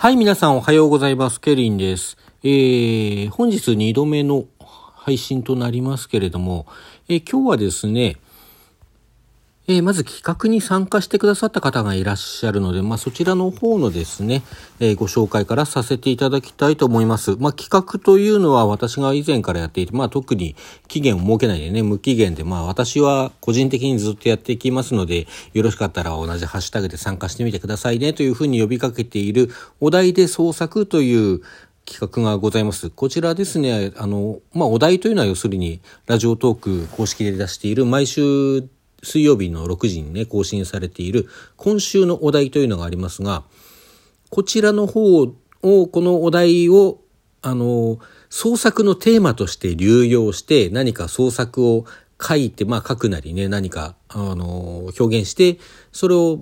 はい、皆さんおはようございます。ケリンです。えー、本日2度目の配信となりますけれども、えー今日はですね、えーまず企画に参加してくださった方がいらっしゃるので、まあ、そちらの方のですね、えーご紹介からさせていただきたいと思います。まあ、企画というのは私が以前からやっていて、まあ、特に期限を設けないでね、無期限で、まあ、私は個人的にずっとやっていきますので、よろしかったら同じハッシュタグで参加してみてくださいね、というふうに呼びかけている、お題で創作という企画がございます。こちらですね、あの、まあ、お題というのは要するに、ラジオトーク公式で出している毎週水曜日の6時にね、更新されている今週のお題というのがありますが、こちらの方を、このお題を、あの、創作のテーマとして流用して何か創作を書いて、まあ書くなりね、何か、あの、表現して、それを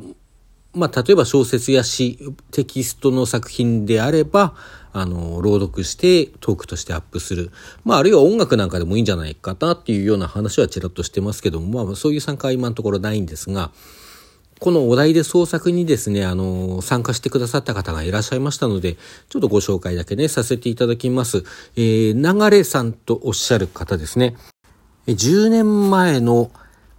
まあ、例えば小説や詩、テキストの作品であれば、あの、朗読してトークとしてアップする。まあ、あるいは音楽なんかでもいいんじゃないかなっていうような話はちらっとしてますけども、まあ、そういう参加は今のところないんですが、このお題で創作にですね、あの、参加してくださった方がいらっしゃいましたので、ちょっとご紹介だけね、させていただきます。えー、流れさんとおっしゃる方ですね。10年前の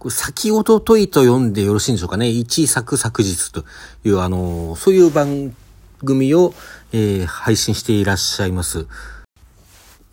先ほどといと読んでよろしいんでしょうかね。一作昨日という、あの、そういう番組を、えー配信していらっしゃいます。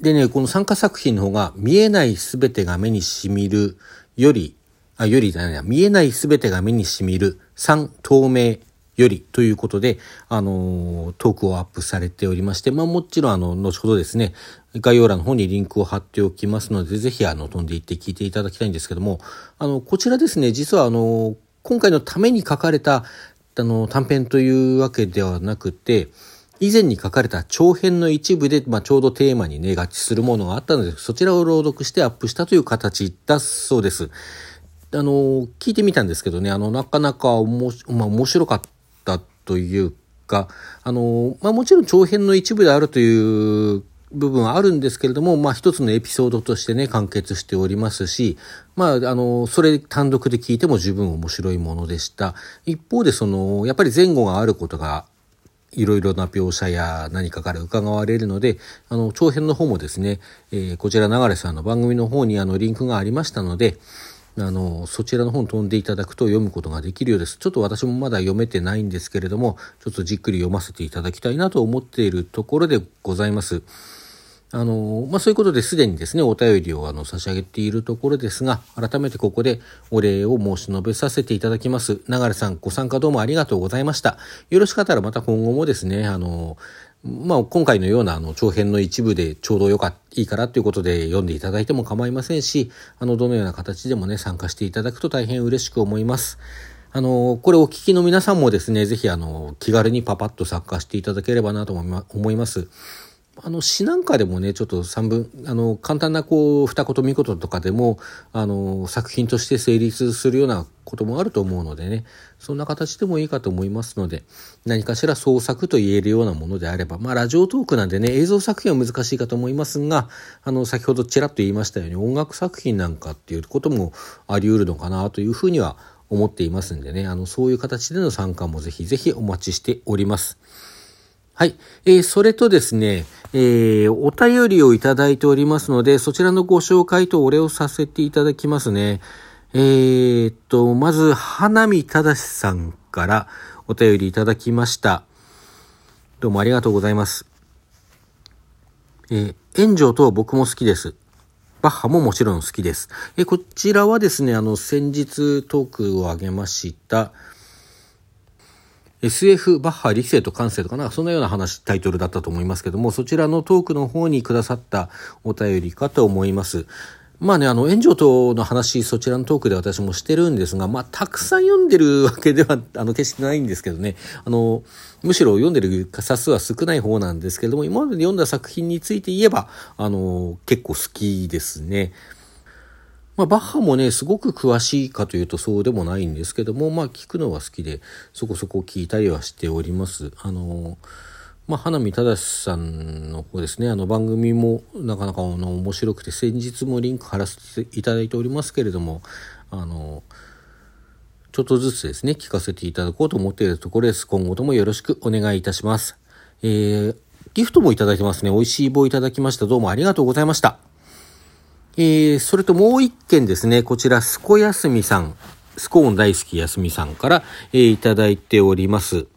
でね、この参加作品の方が、見えないすべてが目にしみるより、あ、よりだね、見えないすべてが目にしみる、3透明よりということで、あのートークをアップされておりまして、まあもちろんあの、後ほどですね、概要欄の方にリンクを貼っておきますので、ぜひあの、飛んでいって聞いていただきたいんですけども、あの、こちらですね、実はあの、今回のために書かれた、あの、短編というわけではなくて、以前に書かれた長編の一部で、まあ、ちょうどテーマにね、合致するものがあったので、そちらを朗読してアップしたという形だそうです。あの、聞いてみたんですけどね、あの、なかなかおも、まあ、面白かったというか、あの、まあ、もちろん長編の一部であるという部分はあるんですけれども、まあ、一つのエピソードとしてね、完結しておりますし、まあ、あの、それ単独で聞いても十分面白いものでした。一方で、その、やっぱり前後があることがいろいろな描写や何かから伺われるので、あの、長編の方もですね、えーこちら流れさんの番組の方にあの、リンクがありましたので、あの、そちらの方に飛んでいただくと読むことができるようです。ちょっと私もまだ読めてないんですけれども、ちょっとじっくり読ませていただきたいなと思っているところでございます。あの、まあ、そういうことですでにですね、お便りをあの差し上げているところですが、改めてここでお礼を申し述べさせていただきます。流さん、ご参加どうもありがとうございました。よろしかったらまた今後もですね、あの、まあ、今回のようなあの長編の一部でちょうどよかいいからということで読んでいただいても構いませんし、あの、どのような形でもね、参加していただくと大変嬉しく思います。あの、これお聞きの皆さんもですね、ぜひあの、気軽にパパッと参加していただければなと思いま思います。あの詩なんかでもねちょっと三文あの簡単なこう二言三言とかでもあの作品として成立するようなこともあると思うのでねそんな形でもいいかと思いますので何かしら創作と言えるようなものであればまあラジオトークなんでね映像作品は難しいかと思いますがあの先ほどちらっと言いましたように音楽作品なんかっていうこともあり得るのかなというふうには思っていますんでねあのそういう形での参加もぜひぜひお待ちしております。はい。えーそれとですね、えーお便りをいただいておりますので、そちらのご紹介とお礼をさせていただきますね。えーっと、まず、花見正さんからお便りいただきました。どうもありがとうございます。えー、炎上と僕も好きです。バッハももちろん好きです。えーこちらはですね、あの、先日トークを上げました、SF バッハ理性と感性とかなそんなような話タイトルだったと思いますけどもそちらのトークの方にくださったお便りかと思います。まあね、あの、炎上との話、そちらのトークで私もしてるんですが、まあ、たくさん読んでるわけでは、あの、決してないんですけどね、あの、むしろ読んでる冊数は少ない方なんですけども、今まで読んだ作品について言えば、あの、結構好きですね。まあ、バッハもね、すごく詳しいかというとそうでもないんですけども、まあ、聞くのは好きで、そこそこ聞いたりはしております。あの、まあ、花見正さんの方ですね、あの番組もなかなかあの面白くて、先日もリンク貼らせていただいておりますけれども、あの、ちょっとずつですね、聞かせていただこうと思っているところです。今後ともよろしくお願いいたします。えー、ギフトもいただいてますね。美味しい棒いただきました。どうもありがとうございました。えー、それともう一件ですね。こちら、すこやすみさん。スコーン大好きやすみさんから、えー、いただいております。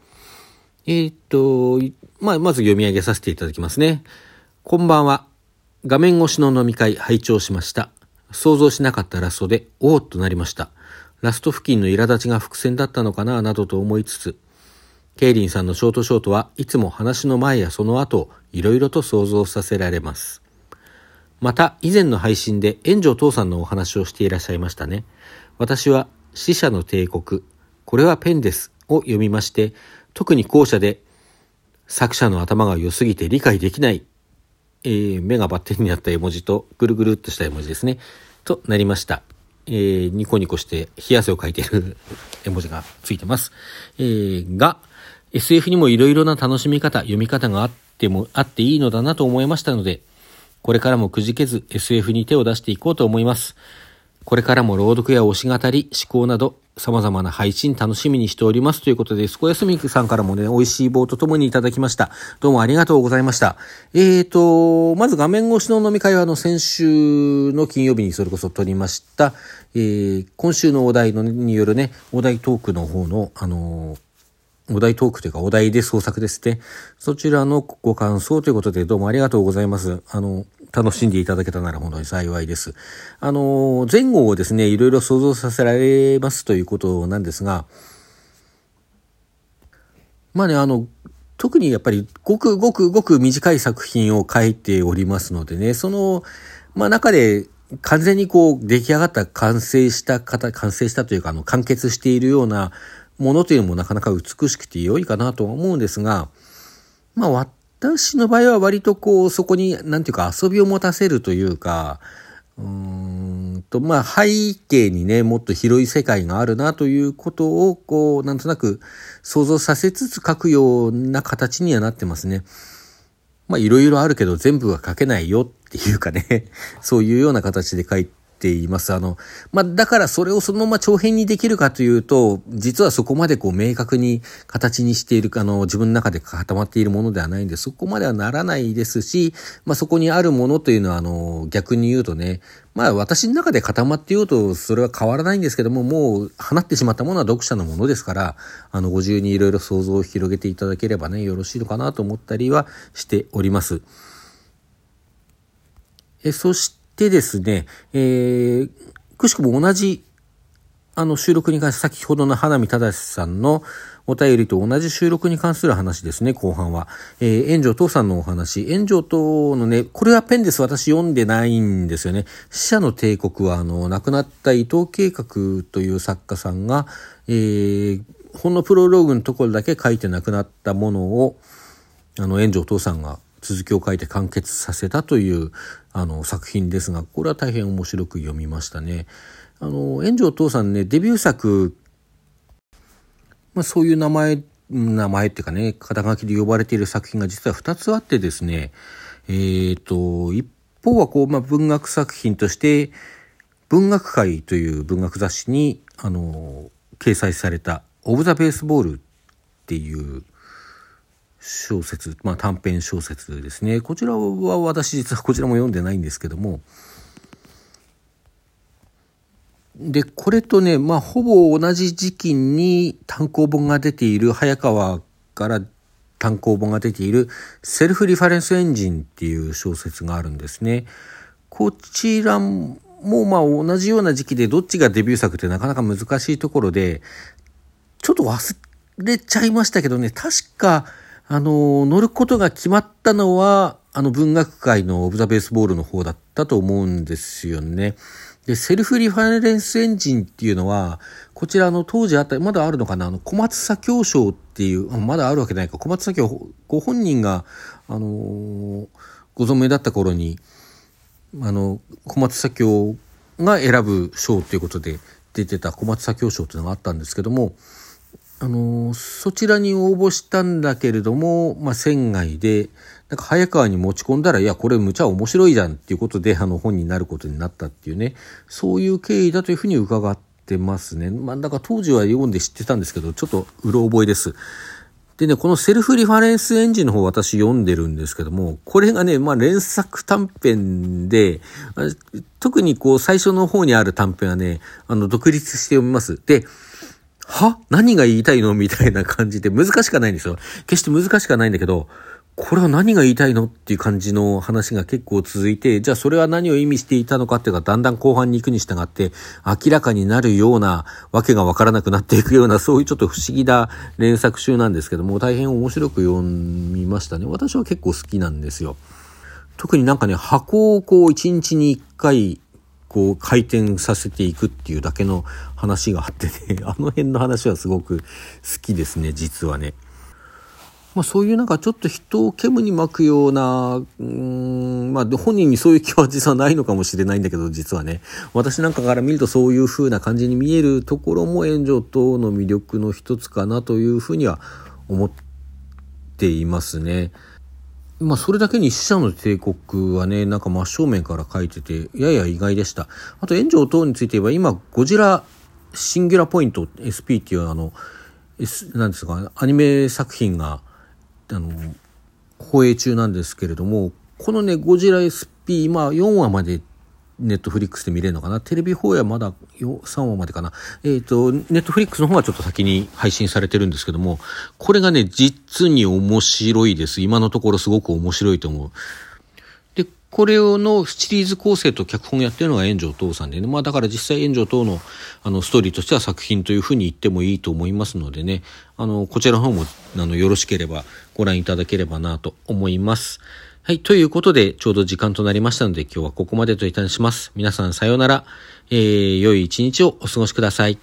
えー、っと、まあ、まず読み上げさせていただきますね。こんばんは。画面越しの飲み会拝聴しました。想像しなかったラストで、おーっとなりました。ラスト付近の苛立ちが伏線だったのかな、などと思いつつ、ケイリンさんのショートショートはいつも話の前やその後、いろいろと想像させられます。また、以前の配信で炎上父さんのお話をしていらっしゃいましたね。私は死者の帝国、これはペンです、を読みまして、特に後者で、作者の頭が良すぎて理解できない、えー、目がバッテンになった絵文字と、ぐるぐるっとした絵文字ですね、となりました。えー、ニコニコして冷や汗をかいている絵文字がついてます。えー、が、SF にもいろいろな楽しみ方、読み方があっても、あっていいのだなと思いましたので、これからもくじけず SF に手を出していこうと思います。これからも朗読や推し語り、思考など、様々な配信楽しみにしておりますということで、すこやすみさんからもね、美味しい棒とともにいただきました。どうもありがとうございました。えーと、まず画面越しの飲み会は、あの、先週の金曜日にそれこそ撮りました、えー、今週のお題のによるね、お題トークの方の、あのーお題トークというかお題で創作ですね。そちらのご感想ということでどうもありがとうございます。あの、楽しんでいただけたなら本当に幸いです。あの、前後をですね、いろいろ想像させられますということなんですが、まあね、あの、特にやっぱりごくごくごく短い作品を書いておりますのでね、その、まあ中で完全にこう出来上がった完成した方、完成したというかあの完結しているようなものというのもなかなか美しくて良いかなとは思うんですが、まあ私の場合は割とこう、そこに、なんていうか遊びを持たせるというか、うーんと、まあ背景にね、もっと広い世界があるなということを、こう、なんとなく想像させつつ書くような形にはなってますね。まあいろいろあるけど全部は書けないよっていうかね、そういうような形で書いてています。あの、まあ、だからそれをそのまま長編にできるかというと、実はそこまでこう明確に形にしている、あの、自分の中で固まっているものではないんで、そこまではならないですし、まあ、そこにあるものというのは、あの、逆に言うとね、まあ私の中で固まっていようとそれは変わらないんですけども、もう放ってしまったものは読者のものですから、あのご自由にいろいろ想像を広げていただければね、よろしいのかなと思ったりはしております。えそしてでですね、えー、くしくも同じ、あの、収録に関して、先ほどの花見正さんのお便りと同じ収録に関する話ですね、後半は。えー、炎上父さんのお話。炎上父のね、これはペンです。私読んでないんですよね。死者の帝国は、あの、亡くなった伊藤計画という作家さんが、えー、ほんのプロローグのところだけ書いて亡くなったものを、あの、炎上父さんが続きを書いて完結させたというあの作品ですが、これは大変面白く読みましたね。あの、炎上父さんね、デビュー作、まあそういう名前、名前っていうかね、肩書きで呼ばれている作品が実は2つあってですね、えっ、ー、と、一方はこう、まあ文学作品として、文学界という文学雑誌に、あの、掲載された、オブ・ザ・ベースボールっていう小説、まあ短編小説ですね。こちらは私実はこちらも読んでないんですけども、で、これとね、まあほぼ同じ時期に単行本が出ている、早川から単行本が出ているセルフリファレンスエンジンっていう小説があるんですね。こちらもまあ同じような時期でどっちがデビュー作ってなかなか難しいところで、ちょっと忘れちゃいましたけどね、確かあの、乗ることが決まったのは、あの文学界のオブザベースボールの方だったと思うんですよね。で、セルフリファレンスエンジンっていうのは、こちらの当時あった、まだあるのかな？あの、小松左京賞っていう、まだあるわけないか。小松左京ご本人が、あのー、ご存命だった頃に、あの、小松左京が選ぶ賞っていうことで出てた小松左京賞っていうのがあったんですけども、あのそちらに応募したんだけれども、まあ、船外で、なんか早川に持ち込んだら、いや、これむちゃ面白いじゃんっていうことで、あの本になることになったっていうね、そういう経緯だというふうに伺ってますね。まあ、だから当時は読んで知ってたんですけど、ちょっとうろ覚えです。でね、このセルフリファレンスエンジンの方私読んでるんですけども、これがね、まあ連作短編で、特にこう最初の方にある短編はね、あの独立して読みます。で、は？何が言いたいの？みたいな感じで難しくないんですよ。決して難しくないんだけど、これは何が言いたいの？っていう感じの話が結構続いて、じゃあそれは何を意味していたのかっていうか、だんだん後半に行くに従って、明らかになるような、わけがわからなくなっていくような、そういうちょっと不思議な連作集なんですけども、大変面白く読みましたね。私は結構好きなんですよ。特になんかね、箱をこう一日に一回、こう回転させていくっていうだけの話があってね、あの辺の話はすごく好きですね、実はね。まあ、そういうなんかちょっと人を煙に巻くような、うーん、まあ、本人にそういう気は実はないのかもしれないんだけど、実はね、私なんかから見るとそういう風な感じに見えるところも炎上等の魅力の一つかなというふうには思っていますね。まあ、それだけに死者の帝国はね、なんか真正面から書いてて、やや意外でした。あと、炎上等について言えば、今、ゴジラシンギュラポイント SP っていうあの、S、なんですか、アニメ作品が、あの、放映中なんですけれども、このね、ゴジラ SP、今4話までネットフリックスで見れるのかな？テレビ放映はまだ3話までかな？えっ、ー、と、ネットフリックスの方はちょっと先に配信されてるんですけども、これがね、実に面白いです。今のところすごく面白いと思う。でこれをのシリーズ構成と脚本やってるのが炎上等さんでね。まあだから実際炎上等のあのストーリーとしては作品というふうに言ってもいいと思いますのでね。あの、こちらの方もあのよろしければご覧いただければなと思います。はい。ということで、ちょうど時間となりましたので、今日はここまでといたします。皆さんさようなら。えー、良い一日をお過ごしください。